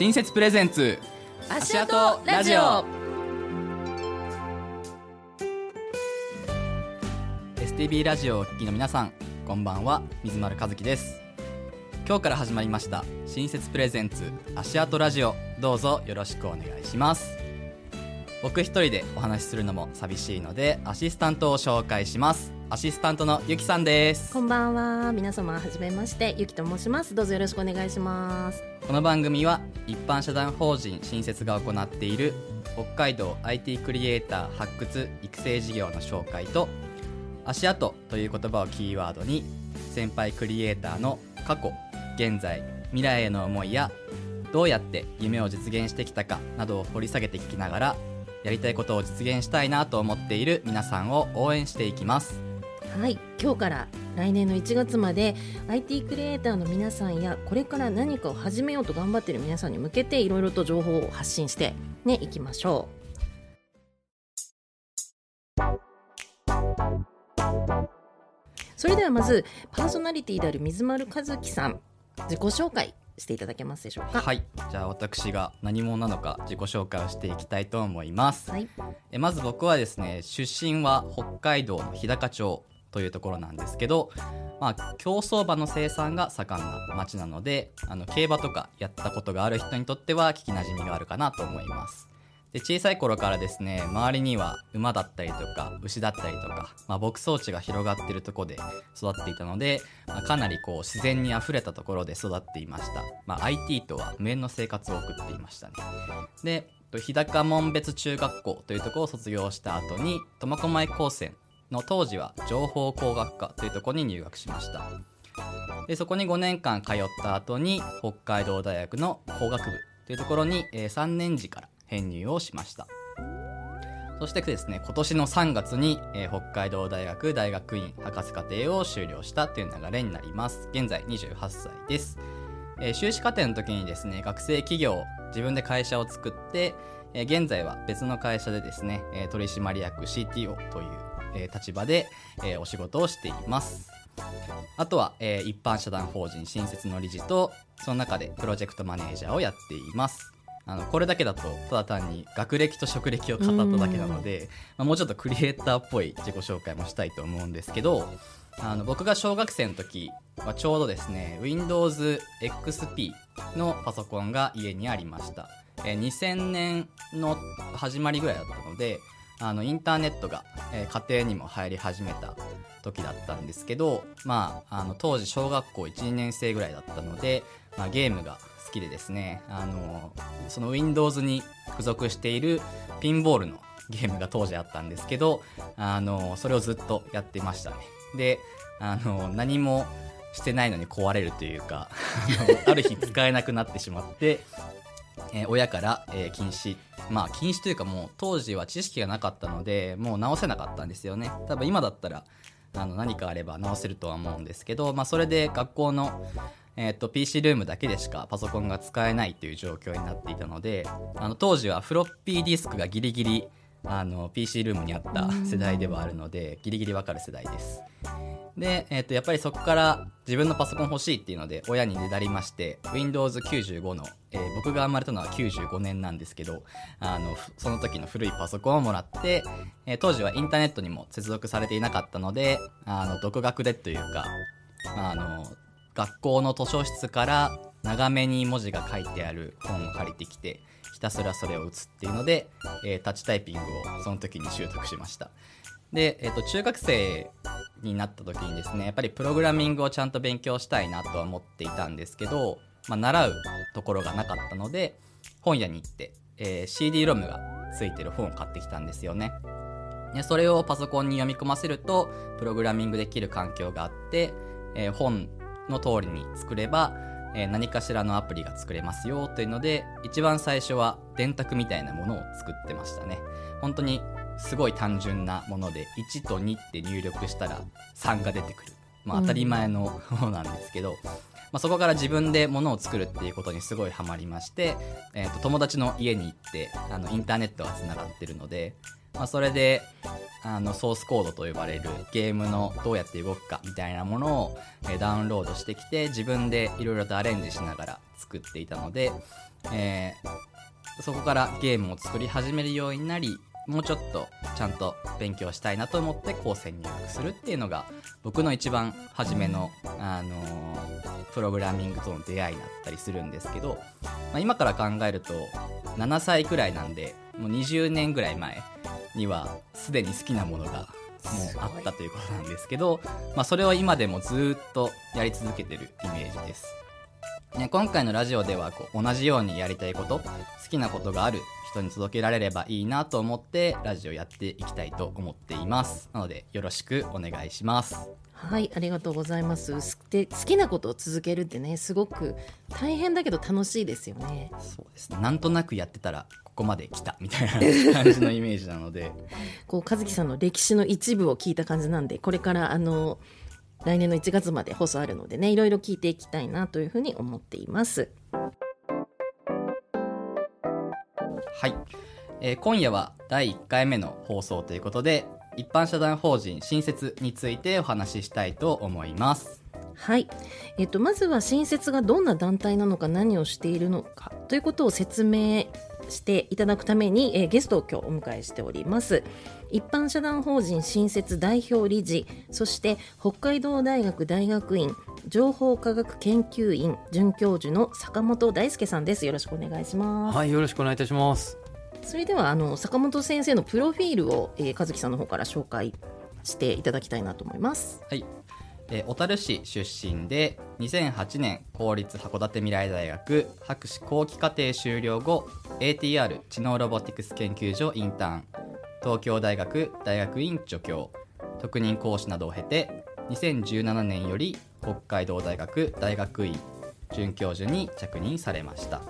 新設プレゼンツ足跡ラジオ。STB ラジオをお聞きの皆さんこんばんは水丸和樹です。今日から始まりました新設プレゼンツ足跡ラジオ。どうぞよろしくお願いします。僕一人でお話しするのも寂しいのでアシスタントを紹介します。アシスタントのゆきさんです。こんばんは。皆様はじめまして。ゆきと申します。どうぞよろしくお願いしますこの番組は一般社団法人新設が行っている北海道 IT クリエイター発掘育成事業の紹介と足跡という言葉をキーワードに先輩クリエイターの過去現在未来への思いやどうやって夢を実現してきたかなどを掘り下げて聞きながらやりたいことを実現したいなと思っている皆さんを応援していきます。はい今日から来年の1月まで IT クリエイターの皆さんやこれから何かを始めようと頑張っている皆さんに向けていろいろと情報を発信してねいきましょう。それではまずパーソナリティである水丸和樹さん自己紹介していただけますでしょうか？はいじゃあ私が何者なのか自己紹介をしていきたいと思います、はい。えまず僕はですね出身は北海道の日高町というところなんですけど、まあ、競走馬の生産が盛んな町なのであの競馬とかやったことがある人にとっては聞きなじみがあるかなと思います。で小さい頃からですね周りには馬だったりとか牛だったりとか、まあ、牧草地が広がっているところで育っていたので、まあかなりこう自然にあふれたところで育っていました、まあ、IT とは無縁の生活を送っていましたね。で日高門別中学校というところを卒業した後に苫小牧高専の当時は情報工学科というところに入学しました。でそこに5年間通った後に北海道大学の工学部というところに、え3年時から編入をしました。そしてですね今年の3月に、え北海道大学大学院博士課程を修了したという流れになります。現在28歳です、え修士課程の時にですね学生企業自分で会社を作って、え現在は別の会社でですね、え取締役 CTO という、えー立場で、えーお仕事をしています。あとは、えー一般社団法人新設の理事とその中でプロジェクトマネージャーをやっています。あのこれだけだとただ単に学歴と職歴を語っただけなので、まあ、もうちょっとクリエイターっぽい自己紹介もしたいと思うんですけどあの僕が小学生の時はちょうどですね Windows XP のパソコンが家にありました、えー2000年の始まりぐらいだったのであのインターネットが、えー家庭にも入り始めた時だったんですけど、まあ、あの当時小学校12年生ぐらいだったので、まあ、ゲームが好きでですねあのその Windows に付属しているピンボールのゲームが当時あったんですけどあのそれをずっとやってましたね。であの何もしてないのに壊れるというか あのある日使えなくなってしまってえー親から、えー禁止。まあ禁止というかもう当時は知識がなかったのでもう直せなかったんですよね。多分今だったらあの何かあれば直せるとは思うんですけど、まあ、それで学校の、えー、と PC ルームだけでしかパソコンが使えないという状況になっていたのであの当時はフロッピーディスクがギリギリあの PC ルームにあった世代ではあるのでギリギリわかる世代です。で、えー、とやっぱりそこから自分のパソコン欲しいっていうので親にねだりまして Windows95 の、えー僕が生まれたのは95年なんですけどあのふその時の古いパソコンをもらって、えー当時はインターネットにも接続されていなかったのであの独学でというかあの学校の図書室から長めに文字が書いてある本を借りてきてひたすらそれを打つっていうので、えータッチタイピングをその時に習得しました。で、えー、と中学生になった時にですねやっぱりプログラミングをちゃんと勉強したいなとは思っていたんですけど、まあ、習うところがなかったので本屋に行って、えー CD ロムがついてる本を買ってきたんですよね。でそれをパソコンに読み込ませるとプログラミングできる環境があって、えー本の通りに作れば、えー何かしらのアプリが作れますよというので一番最初は電卓みたいなものを作ってましたね。本当にすごい単純なもので1と2って入力したら3が出てくる、まあ、当たり前のものなんですけど、まあ、そこから自分で物を作るっていうことにすごいハマりまして、えーと友達の家に行ってあのインターネットがつながってるのでまあ、それであのソースコードと呼ばれるゲームのどうやって動くかみたいなものを、えダウンロードしてきて自分でいろいろとアレンジしながら作っていたので、えーそこからゲームを作り始めるようになりもうちょっとちゃんと勉強したいなと思って高専入学するっていうのが僕の一番初めの、あのープログラミングとの出会いだったりするんですけど、まあ、今から考えると7歳くらいなんでもう20年ぐらい前にはすでに好きなものがもうあったということなんですけど、まあ、それを今でもずっとやり続けてるイメージです。ね、今回のラジオではこう同じようにやりたいこと好きなことがある人に届けられればいいなと思ってラジオやっていきたいと思っていますなのでよろしくお願いしますはい、ありがとうございます。すで好きなことを続けるってね、すごく大変だけど楽しいですよね。そうですねなんとなくやってたらここまで来たみたいな感じのイメージなので こう和樹さんの歴史の一部を聞いた感じなんで、これからあの来年の1月まで放送あるのでね、いろいろ聞いていきたいなというふうに思っています。はい、えー今夜は第1回目の放送ということで一般社団法人新設についてお話ししたいと思います。はい、えっとまずは新設がどんな団体なのか何をしているのかということを説明していただくために、えーゲストを今日お迎えしております。一般社団法人新設代表理事そして北海道大学大学院情報科学研究院准教授の坂本大輔さんです。よろしくお願いします、はい、よろしくお願いいたします。それではあの坂本先生のプロフィールを、えー、和樹さんの方から紹介していただきたいなと思います。はい、えー小樽市出身で2008年公立函館未来大学博士後期課程修了後 ATR 知能ロボティクス研究所インターン。東京大学大学院助教。特任講師などを経て2017年より北海道大学大学院准教授に着任されました。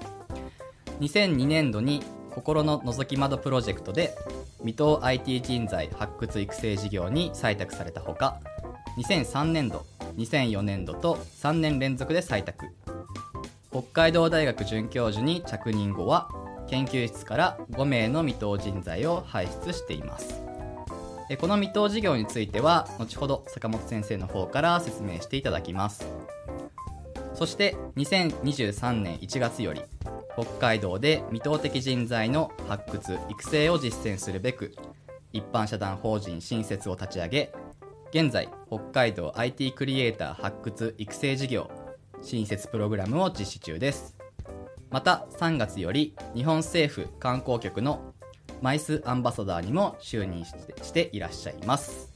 2002年度に心の覗き窓プロジェクトで未踏 IT 人材発掘育成事業に採択されたほか2003年度2004年度と3年連続で採択。北海道大学准教授に着任後は研究室から5名の未踏人材を輩出しています。この未踏事業については後ほど坂本先生の方から説明していただきます。そして2023年1月より北海道で未踏的人材の発掘育成を実践するべく一般社団法人新設を立ち上げ現在北海道 IT クリエイター発掘育成事業新設プログラムを実施中ですまた3月より日本政府観光局のマイスアンバサダーにも就任していらっしゃいます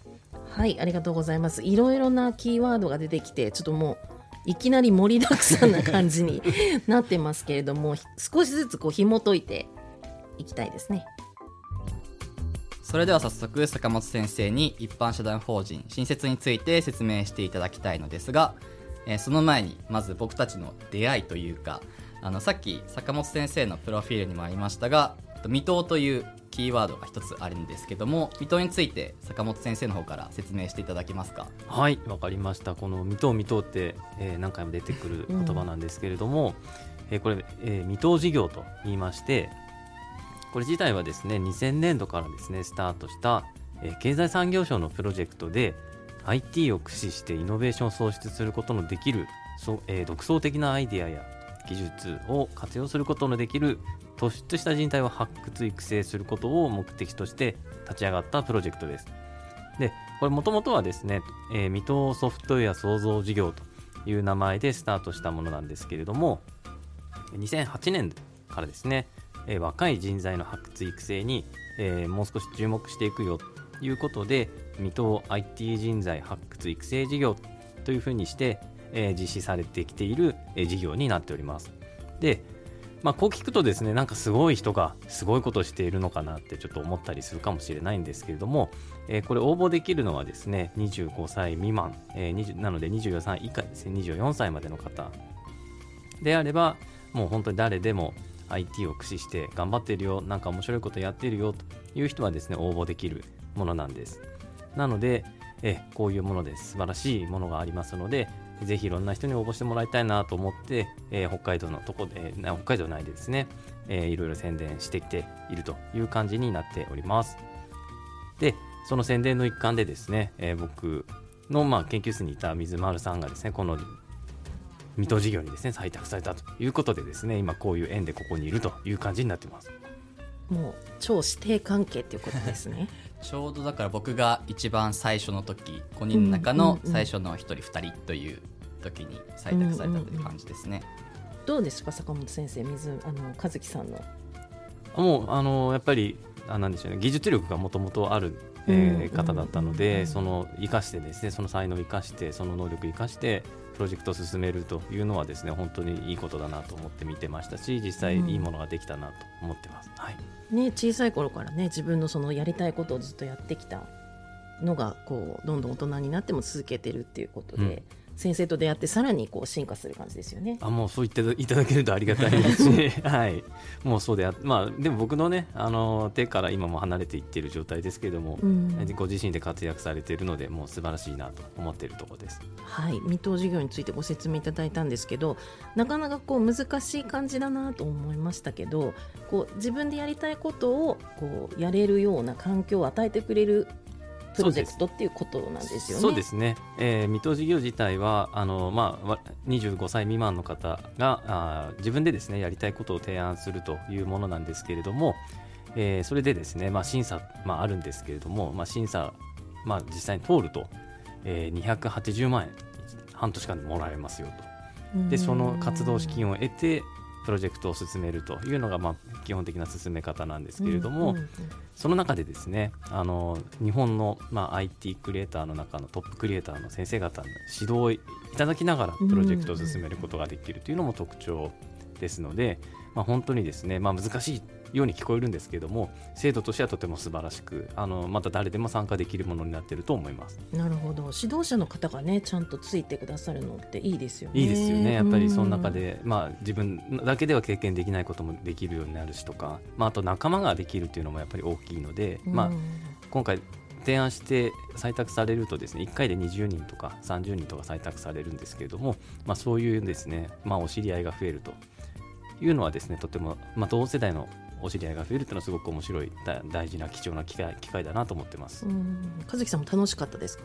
はい、ありがとうございます。いろいろなキーワードが出てきて、ちょっともういきなり盛りだくさんな感じに なってますけれども、少しずつこう紐解いていきたいですね。それでは早速坂本先生に一般社団法人新設について説明していただきたいのですが、えーその前にまず僕たちの出会いというかあのさっき坂本先生のプロフィールにもありましたが未踏というキーワードが一つあるんですけども未踏について坂本先生の方から説明していただけますか？はい、わかりました。この未踏未踏って、えー何回も出てくる言葉なんですけれども、えーこれ、えー未踏事業と言いまして、これ自体はですね、2000年度からですね、スタートした、えー経済産業省のプロジェクトで IT を駆使してイノベーションを創出することのできる、そうえー独創的なアイデアや技術を活用することのできる突出した人材を発掘育成することを目的として立ち上がったプロジェクトです。でこれもともとはですね、えー未踏ソフトウェア創造事業という名前でスタートしたものなんですけれども2008年からですね、えー若い人材の発掘育成に、えーもう少し注目していくよということで未踏 IT 人材発掘育成事業というふうにして、えー実施されてきている、えー事業になっておりますでまあ、こう聞くとですねなんかすごい人がすごいことをしているのかなってちょっと思ったりするかもしれないんですけれども、えーこれ応募できるのはですね25歳未満、えーなので24歳以下ですね24歳までの方であればもう本当に誰でも IT を駆使して頑張ってるよなんか面白いことやってるよという人はですね応募できるものなんです。なのでえこういうものです。素晴らしいものがありますのでぜひいろんな人に応募してもらいたいなと思って、えー北海道のとこで、な北海道内でですね、えーいろいろ宣伝してきているという感じになっております。でその宣伝の一環でですね、えー僕のまあ研究室にいた水丸さんがですねこの水戸事業にですね採択されたということでですね今こういう縁でここにいるという感じになってます。もう超指定関係っていうことですね。ちょうどだから僕が一番最初の時5人の中のうんうんうん最初の1人2人という時に採択されたという感じですね。どうですか坂本先生水あの和樹さんの。もうあのやっぱりあなんでしょうね。技術力がもともとある、えーうん方だったのうんうんで、うん。その生かしてですねその才能を生かしてその能力を生かしてプロジェクトを進めるというのはですね本当にいいことだなと思って見てましたし実際うん。いいものができたなと思ってます。はい。ね小さい頃からね自分のそのやりたいことをずっとやってきたのがこうどんどん大人になっても続けてるっていうことで、うん先生と出会ってさらにこう進化する感じですよね。あもうそう言っていただけるとありがたいですし、はい、もうそうであまあでも僕のねあの手から今も離れていっている状態ですけれども、うんご自身で活躍されているのでもう素晴らしいなと思っているところです。はい、未踏事業についてご説明いただいたんですけどなかなかこう難しい感じだなと思いましたけどこう自分でやりたいことをこうやれるような環境を与えてくれるプロジェクトっていうことなんですよね。そうです。ね、えー、水戸事業自体はあの、まあ、わ25歳未満の方があー自分でですねやりたいことを提案するというものなんですけれども、えーそれでですね、まあ、審査、まあ、あるんですけれども、まあ、審査、まあ、実際に通ると、えー、280万円半年間でもらえますよと。でその活動資金を得てプロジェクトを進めるというのが、まあ、基本的な進め方なんですけれども、うんうんうん。その中でですねあの日本の、まあ、IT クリエイターの中のトップクリエイターの先生方の指導をいただきながらプロジェクトを進めることができるというのも特徴ですので、まあ、本当にですね、まあ、難しいように聞こえるんですけども制度としてはとても素晴らしくあのまた誰でも参加できるものになっていると思います。なるほど指導者の方がねちゃんとついてくださるのっていいですよね。いいですよね、やっぱりその中うんで、まあ、自分だけでは経験できないこともできるようになるしとか、まあ、あと仲間ができるというのもやっぱり大きいので、まあ、今回提案して採択されるとですね1回で20人とか30人とか採択されるんですけれども、まあ、そういうですね、まあ、お知り合いが増えるというのはですねとても、まあ、同世代のお知り合いが増えるというのはすごく面白いだ大事な貴重な機会機会だなと思ってます。うん和樹さんも楽しかったですか？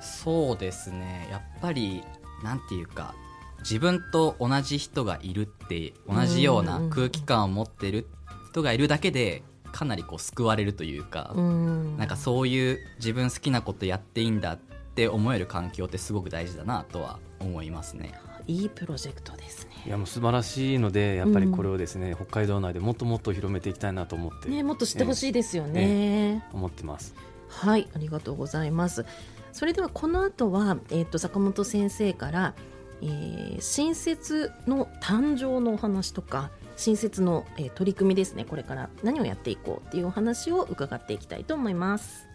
そうですねやっぱりなんていうか自分と同じ人がいるって同じような空気感を持ってる人がいるだけでかなりこう救われるというか、うんなんかそういう自分好きなことやっていいんだって思える環境ってすごく大事だなとは思いますね。いいプロジェクトですね。いやもう素晴らしいのでやっぱりこれをですね、北海道内でもっともっと広めていきたいなと思って、ねもっと知ってほしいですよね。思ってます。はい、ありがとうございます。それではこの後は、えっ、と坂本先生から、えー新設の誕生のお話とか新設の、えー取り組みですね。これから何をやっていこうっていうお話を伺っていきたいと思います。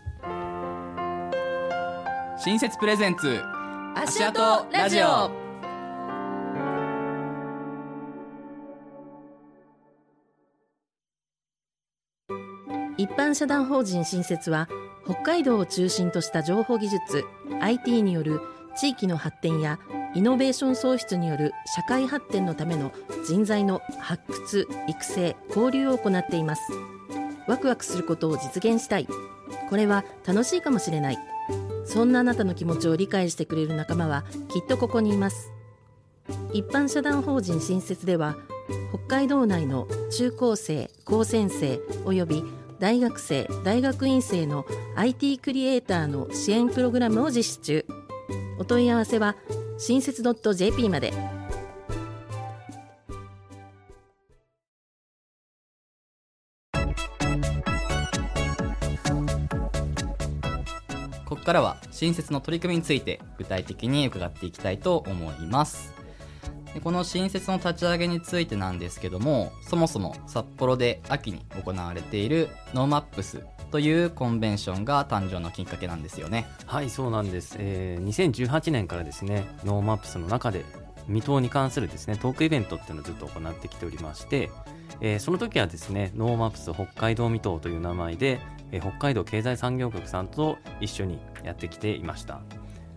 新設プレゼンツ足跡ラジオ一般社団法人新設は北海道を中心とした情報技術 IT による地域の発展やイノベーション創出による社会発展のための人材の発掘育成交流を行っています。ワクワクすることを実現したい。これは楽しいかもしれない。そんなあなたの気持ちを理解してくれる仲間はきっとここにいます。一般社団法人新設では北海道内の中高生高専生および大学生大学院生の IT クリエイターの支援プログラムを実施中。お問い合わせは新設 .jp まで。ここからは新雪の取り組みについて具体的に伺っていきたいと思います。でこの新雪の立ち上げについてなんですけどもそもそも札幌で秋に行われている NoMaps というコンベンションが誕生のきっかけなんですよね。はいそうなんです、えー2018年からですね NoMaps の中で未踏に関するですねトークイベントっていうのをずっと行ってきておりまして、えーその時はですね NoMaps 北海道未踏という名前で、えー北海道経済産業局さんと一緒にやってきていました。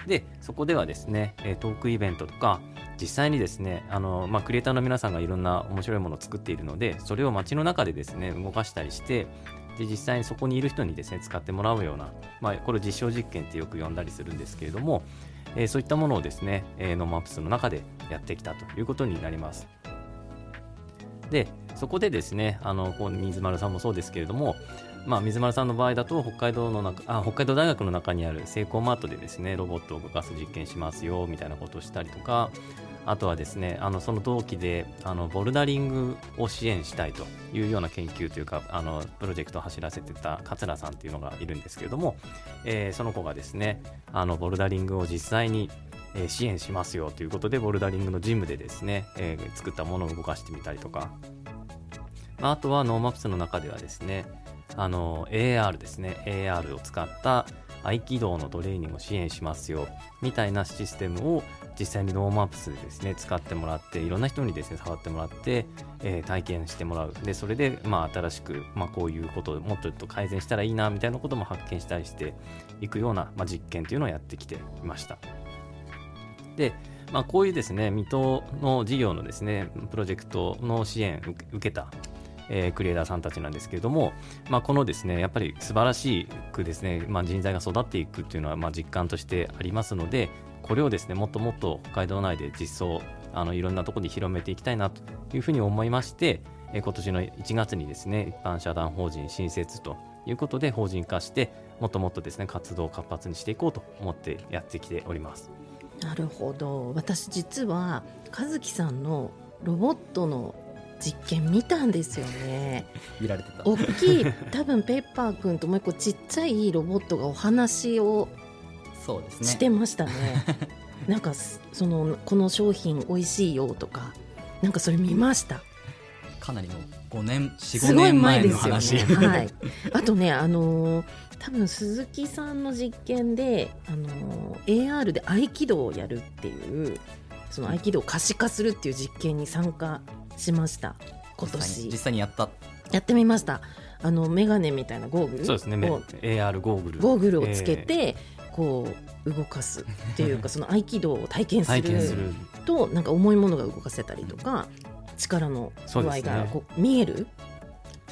でそこではですねトークイベントとか実際にですねあの、まあ、クリエイターの皆さんがいろんな面白いものを作っているのでそれを街の中でですね動かしたりしてで実際にそこにいる人にですね使ってもらうような、まあ、これを実証実験ってよく呼んだりするんですけれども、えー、そういったものをですね、えー、 NoMaps の中でやってきたということになります。でそこでですねあのこう水丸さんもそうですけれども、まあ、水丸さんの場合だと北海道の中あ北海道大学の中にあるセイコーマートでですねロボットを動かす実験しますよみたいなことをしたりとかあとはですねあのその同期であのボルダリングを支援したいというような研究というかあのプロジェクトを走らせてた桂さんっていうのがいるんですけれども、えー、その子がですねあのボルダリングを実際に支援しますよということでボルダリングのジムでですね、えー、作ったものを動かしてみたりとか、まあ、あとは NoMaps の中ではですねあの AR ですね。AR を使った合気道のトレーニングを支援しますよ。みたいなシステムを実際に NoMaps でですね。使ってもらっていろんな人にですね触ってもらって、えー、体験してもらう。でそれでまあ新しく、まあ、こういうことをもっとっと改善したらいいなみたいなことも発見したりしていくような、まあ、実験というのをやってきていました。で、まあ、こういうですね未踏の事業のですねプロジェクトの支援受けたえー、クリエイターさんたちなんですけれども、まあ、このですねやっぱり素晴らしくですね、まあ、人材が育っていくっていうのはまあ実感としてありますので、これをですねもっともっと北海道内で実装あのいろんなところに広めていきたいなというふうに思いまして、え今年の1月にですね一般社団法人新設ということで法人化してもっともっとですね活動を活発にしていこうと思ってやってきております。なるほど。私実は和樹さんのロボットの実験見たんですよね。見られてた。大きい多分ペッパーくんともう一個ちっちゃいロボットがお話をそうですね。してましたね。なんかそのこの商品美味しいよとかなんかそれ見ました？かなりもう5年45年前の話ですよね、はい、あとねあのー、多分鈴木さんの実験で、あのー、AR で合気道をやるっていうその合気道を可視化するっていう実験に参加しました今年。実際にやった。やってみました。あの眼鏡みたいなゴーグルそうですね。AR ゴーグル。ゴーグルをつけて、えーこう動かすっていうか その合気道を体験するとなんか重いものが動かせたりとか力の具合がこう見える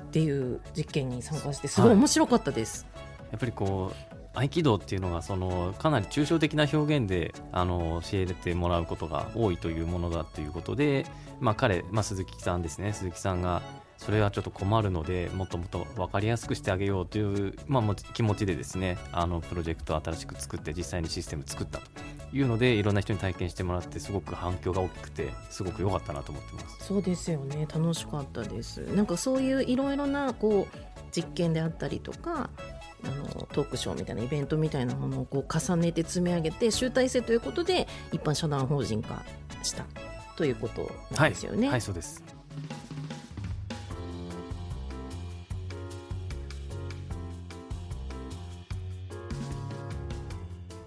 っていう実験に参加してすごい。面白かったです。やっぱりこう合気道っていうのがそのかなり抽象的な表現であの教えてもらうことが多いというものだということで、まあ、彼、まあ、鈴木さんですね。鈴木さんがそれはちょっと困るのでもっともっと分かりやすくしてあげようという、まあ、気持ちでですねあのプロジェクトを新しく作って実際にシステム作ったというのでいろんな人に体験してもらってすごく反響が大きくてすごく良かったなと思ってます。そうですよね。楽しかったです。なんかそういういろいろなこう実験であったりとかあのトークショーみたいなイベントみたいなものをこう重ねて積み上げて集大成ということで一般社団法人化したということなんですよね。はい、はい、そうです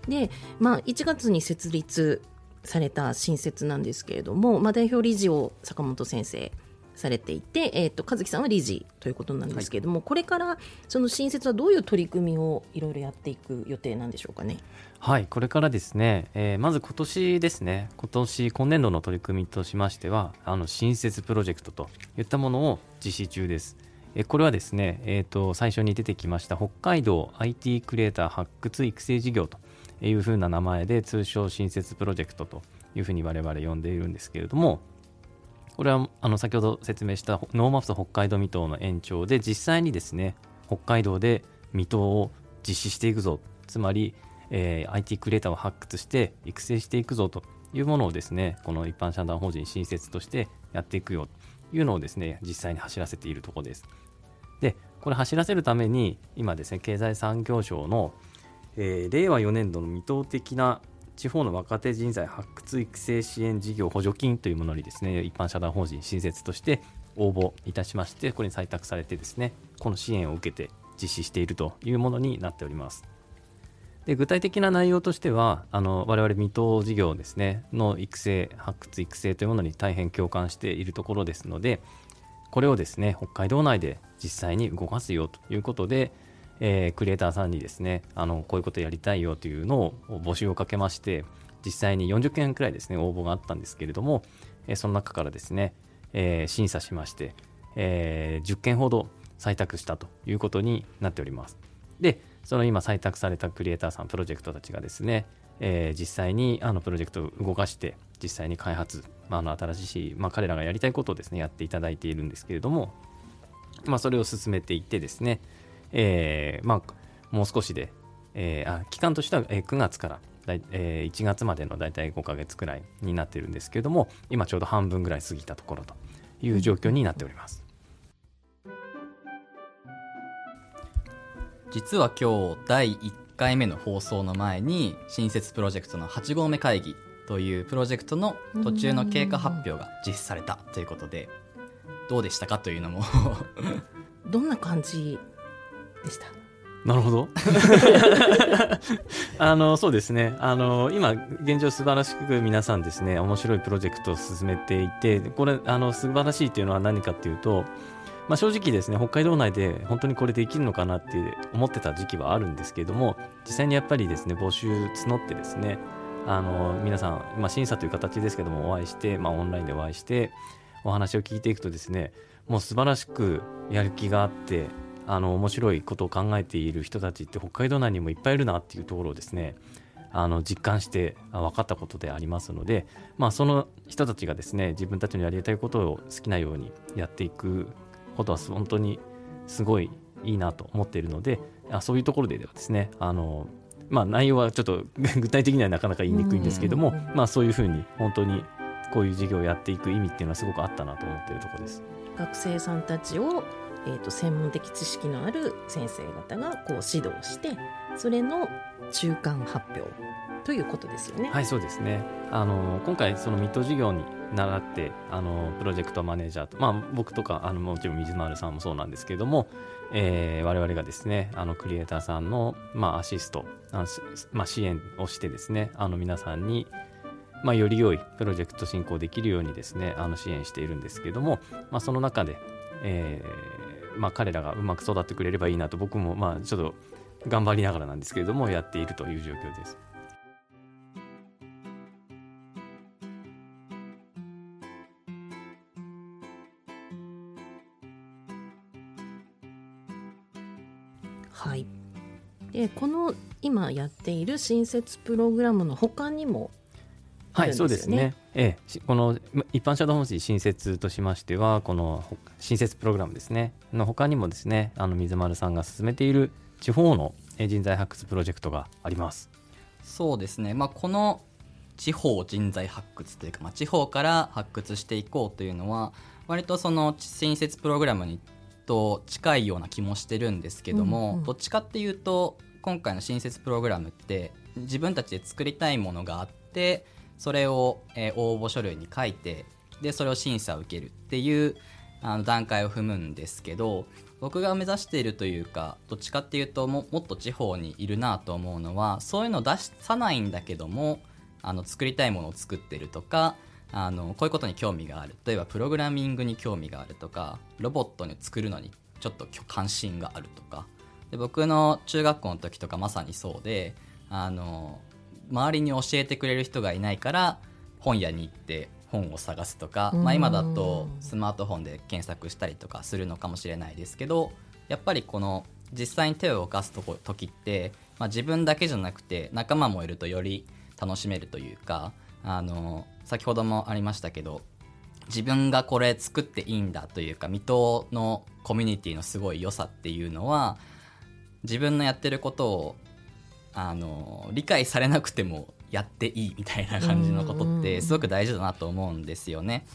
で、まあ、1月に設立された新設なんですけれども、まあ、代表理事を坂本先生されていて、えーと、和樹さんは理事ということなんですけれども、はい、これからその新設はどういう取り組みをいろいろやっていく予定なんでしょうかね？はいこれからですね、えー、まず今年ですね今年今年度の取り組みとしましてはあの新設プロジェクトといったものを実施中です。えこれはですね、えーと、最初に出てきました北海道 IT クリエイター発掘育成事業というふうな名前で通称新設プロジェクトというふうに我々呼んでいるんですけれども、これはあの先ほど説明した NoMaps 北海道未踏の延長で実際にですね北海道で未踏を実施していくぞつまり、えー、IT クリエイターを発掘して育成していくぞというものをですねこの一般社団法人新雪としてやっていくよというのをですね実際に走らせているところです。でこれ走らせるために今ですね経済産業省の、えー、令和4年度の未踏的な地方の若手人材発掘育成支援事業補助金というものにですね一般社団法人新設として応募いたしましてこれに採択されてですねこの支援を受けて実施しているというものになっております。で具体的な内容としてはあの我々未踏事業ですねの育成発掘育成というものに大変共感しているところですのでこれをですね北海道内で実際に動かすよということでえー、クリエイターさんにですねあのこういうことやりたいよというのを募集をかけまして実際に40件くらいですね応募があったんですけれども、えー、その中からですね、えー、審査しまして、えー、10件ほど、採択したということになっております。でその今採択されたクリエイターさんプロジェクトたちがですね、えー、実際にあのプロジェクトを動かして実際に開発、まあ、の新しい、まあ、彼らがやりたいことをですねやっていただいているんですけれども、まあ、それを進めていってですね、えーまあ、もう少しで、えー、あ期間としては9月からえー、1月までの大体5ヶ月くらいになってるんですけれども今ちょうど半分ぐらい過ぎたところという状況になっております。実は今日第1回目の放送の前に新設プロジェクトの8合目会議というプロジェクトの途中の経過発表が実施されたということでどうでしたかというのも どんな感じでした。なるほど。あのそうですね。あの今現状素晴らしく皆さんですね面白いプロジェクトを進めていてこれあの素晴らしいというのは何かっていうとまあ、正直ですね北海道内で本当にこれできるのかなって思ってた時期はあるんですけれども実際にやっぱりですね募集募ってですねあの皆さん、まあ、審査という形ですけどもお会いして、まあ、オンラインでお会いしてお話を聞いていくとですねもう素晴らしくやる気があってあの面白いことを考えている人たちって北海道内にもいっぱいいるなっていうところをですねあの実感して分かったことでありますので、まあ、その人たちがですね自分たちのやりたいことを好きなようにやっていくことは本当にすごいいいなと思っているのであそういうところではですねあの、まあ、内容はちょっと 具体的にはなかなか言いにくいんですけども、まあ、そういうふうに本当にこういう授業をやっていく意味っていうのはすごくあったなと思っているところです。学生さんたちをえーと、専門的知識のある先生方がこう指導してそれの中間発表ということですよね。はいそうですねあの今回そのミッド事業に習ってあのプロジェクトマネージャーと、まあ、僕とかあのもちろん水丸さんもそうなんですけれども、えー、我々がですねあのクリエイターさんの、まあ、アシストあまあ、支援をしてですねあの皆さんにまあ、より良いプロジェクト進行できるようにですねあの支援しているんですけれども、まあ、その中で、えーまあ、彼らがうまく育ってくれればいいなと僕もまあちょっと頑張りながらなんですけれどもやっているという状況です。はいでこの今やっている新設プログラムの他にもはい、そうですね。ええ、この一般社団法人新設としましては、この新設プログラムですね、の他にもですね、あの水丸さんが進めている地方の人材発掘プロジェクトがあります。そうですね。まあこの地方人材発掘というか、まあ、地方から発掘していこうというのは割とその新設プログラムにと近いような気もしてるんですけども、うんうん、どっちかっていうと今回の新設プログラムって自分たちで作りたいものがあってそれを、えー、応募書類に書いてでそれを審査を受けるっていうあの段階を踏むんですけど僕が目指しているというかどっちかっていうとももっと地方にいるなと思うのはそういうのを出さないんだけどもあの作りたいものを作ってるとかあのこういうことに興味がある。例えばプログラミングに興味があるとかロボットに作るのにちょっと関心があるとか。で僕の中学校の時とかまさにそうであの周りに教えてくれる人がいないから本屋に行って本を探すとか、まあ、今だとスマートフォンで検索したりとかするのかもしれないですけどやっぱりこの実際に手を動かすとこ時って、まあ、自分だけじゃなくて仲間もいるとより楽しめるというかあの先ほどもありましたけど自分がこれ作っていいんだというか水戸のコミュニティのすごい良さっていうのは自分のやってることをあの理解されなくてもやっていいみたいな感じのことってすごく大事だなと思うんですよね。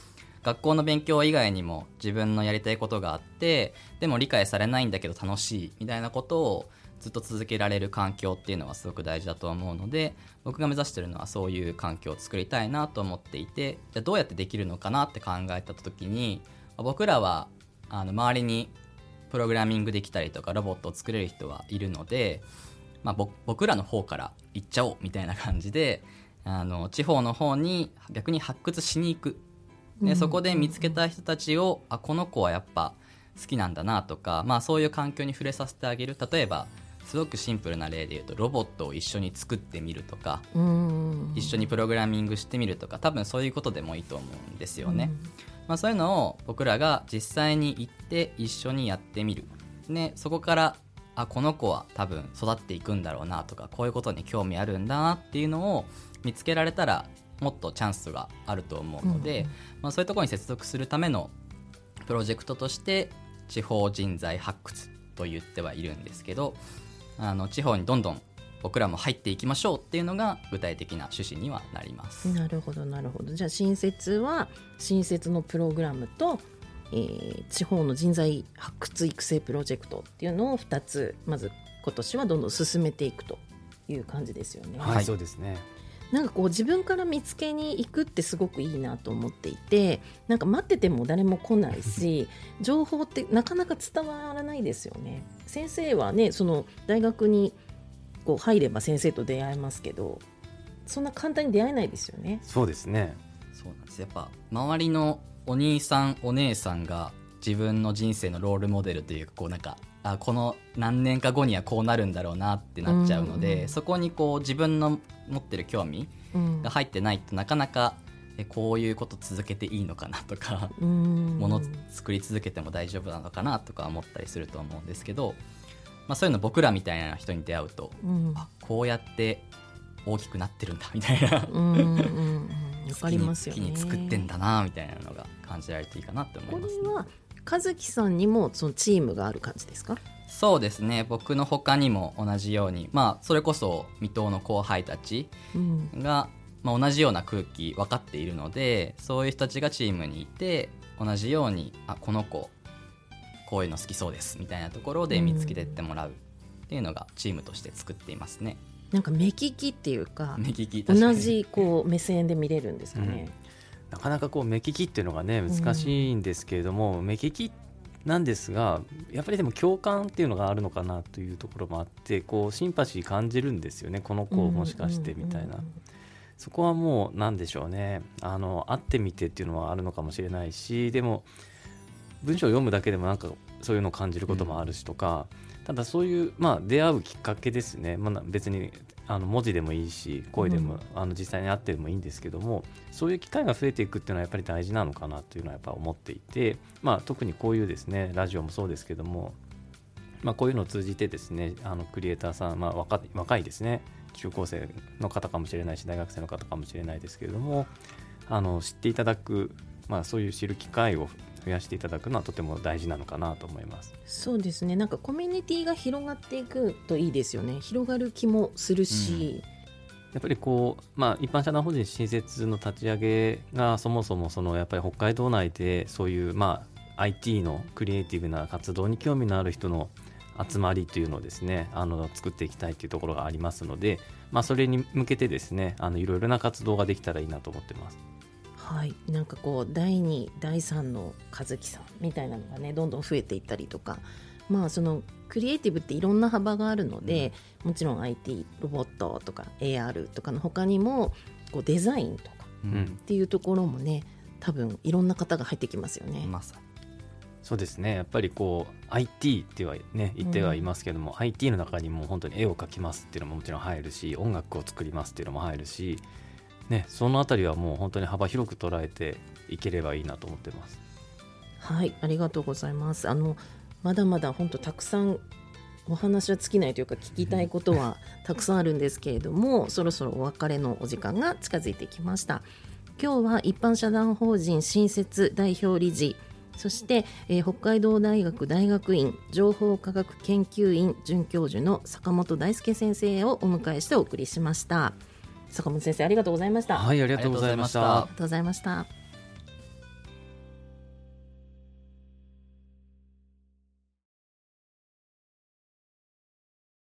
学校の勉強以外にも自分のやりたいことがあってでも理解されないんだけど楽しいみたいなことをずっと続けられる環境っていうのはすごく大事だと思うので僕が目指してるのはそういう環境を作りたいなと思っていてじゃあどうやってできるのかなって考えた時に僕らはあの周りにプログラミングできたりとかロボットを作れる人はいるのでまあ、僕らの方から行っちゃおうみたいな感じであの地方の方に逆に発掘しに行く。でそこで見つけた人たちをあこの子はやっぱ好きなんだなとか、まあ、そういう環境に触れさせてあげる。例えばすごくシンプルな例で言うとロボットを一緒に作ってみるとか一緒にプログラミングしてみるとか多分そういうことでもいいと思うんですよね。まあ、そういうのを僕らが実際に行って一緒にやってみる。でそこからあこの子は多分育っていくんだろうなとかこういうことに興味あるんだなっていうのを見つけられたらもっとチャンスがあると思うので、まあ、そういうところに接続するためのプロジェクトとして地方人材発掘と言ってはいるんですけどあの地方にどんどん僕らも入っていきましょうっていうのが具体的な趣旨にはなります。なるほどなるほどじゃあ新設は新設のプログラムと、えー地方の人材発掘育成プロジェクトっていうのを2つまず今年はどんどん進めていくという感じですよね。はい、はいそうですねなんかこう自分から見つけに行くってすごくいいなと思っていてなんか待ってても誰も来ないし 情報ってなかなか伝わらないですよね。先生はねその大学にこう入れば先生と出会えますけどそんな簡単に出会えないですよね。そうですねそうなんですやっぱ周りのお兄さんお姉さんが自分の人生のロールモデルというかこうなんかあこの何年か後にはこうなるんだろうなってなっちゃうので、うん。うんそこにこう自分の持ってる興味うん。が入ってないとなかなかえこういうこと続けていいのかなとか、うん。もの作り続けても大丈夫なのかなとか思ったりすると思うんですけど、まあ、そういうの僕らみたいな人に出会うとうん。あこうやって大きくなってるんだみたいな。うんうんうん。好きに好きに作ってんだなみたいなのが感じられていいかなって思こいます、ね、れは和樹さんにもそのチームがある感じですか？そうですね僕の他にも同じようにまあそれこそ水戸の後輩たちうんが、まあ、同じような空気分かっているのでそういう人たちがチームにいて同じようにあこの子こういうの好きそうですみたいなところで見つけてってもらうっていうのがチームとして作っていますね。なんか目利きっていうか目利き同じこう目線で見れるんですかね。なかなかこう目利きっていうのがね難しいんですけれども、目利きなんですがやっぱりでも共感っていうのがあるのかなというところもあってこうシンパシー感じるんですよねこの子もしかしてみたいな、そこはもう何でしょうね。あの会ってみてっていうのはあるのかもしれないしでも文章を読むだけでもなんかそういうのを感じることもあるしとか、ただそういう、まあ、出会うきっかけですね、まあ、別にあの文字でもいいし声でも、あの実際に会ってもいいんですけどもそういう機会が増えていくっていうのはやっぱり大事なのかなというのはやっぱ思っていて、まあ、特にこういうですねラジオもそうですけども、まあ、こういうのを通じてですねあのクリエイターさん、まあ、若若いですね。中高生の方かもしれないし大学生の方かもしれないですけれどもあの知っていただく、まあ、そういう知る機会を増やしていただくのはとても大事なのかなと思います。そうですねなんかコミュニティが広がっていくといいですよね広がる気もするし、やっぱりこう、まあ、一般社団法人新設の立ち上げがそもそもそのやっぱり北海道内でそういう、まあ、IT のクリエイティブな活動に興味のある人の集まりというのをですねあの作っていきたいというところがありますので、まあ、それに向けてですねあのいろいろな活動ができたらいいなと思ってます。はい。なんかこう第2第3の和樹さんみたいなのがねどんどん増えていったりとか。まあそのクリエイティブっていろんな幅があるので、もちろん IT ロボットとか AR とかの他にもこうデザインとかうん。うんっていうところもね多分いろんな方が入ってきますよね。まさに。そうですね。やっぱりこう IT ってはね言ってはいますけども、IT の中にも本当に絵を描きますっていうのももちろん入るし音楽を作りますっていうのも入るし、ね、そのあたりはもう本当に幅広く捉えていければいいなと思ってます。はい、ありがとうございます。あのまだまだ本当たくさんお話は尽きないというか聞きたいことは たくさんあるんですけれども、そろそろお別れのお時間が近づいてきました。今日は一般社団法人新設代表理事そして、えー北海道大学大学院情報科学研究院准教授の坂本大輔先生をお迎えしてお送りしました坂本先生ありがとうございました、はい、ありがとうございました。ありがとうございました。ありがとうございました